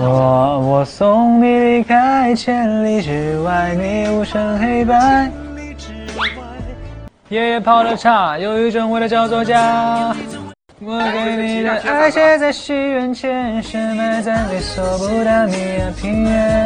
我我送你离开千里之外，你无声黑白。爷爷泡的茶，有一种味道叫做家。我给你的爱写在西元前，深埋在你索不达米亚平原。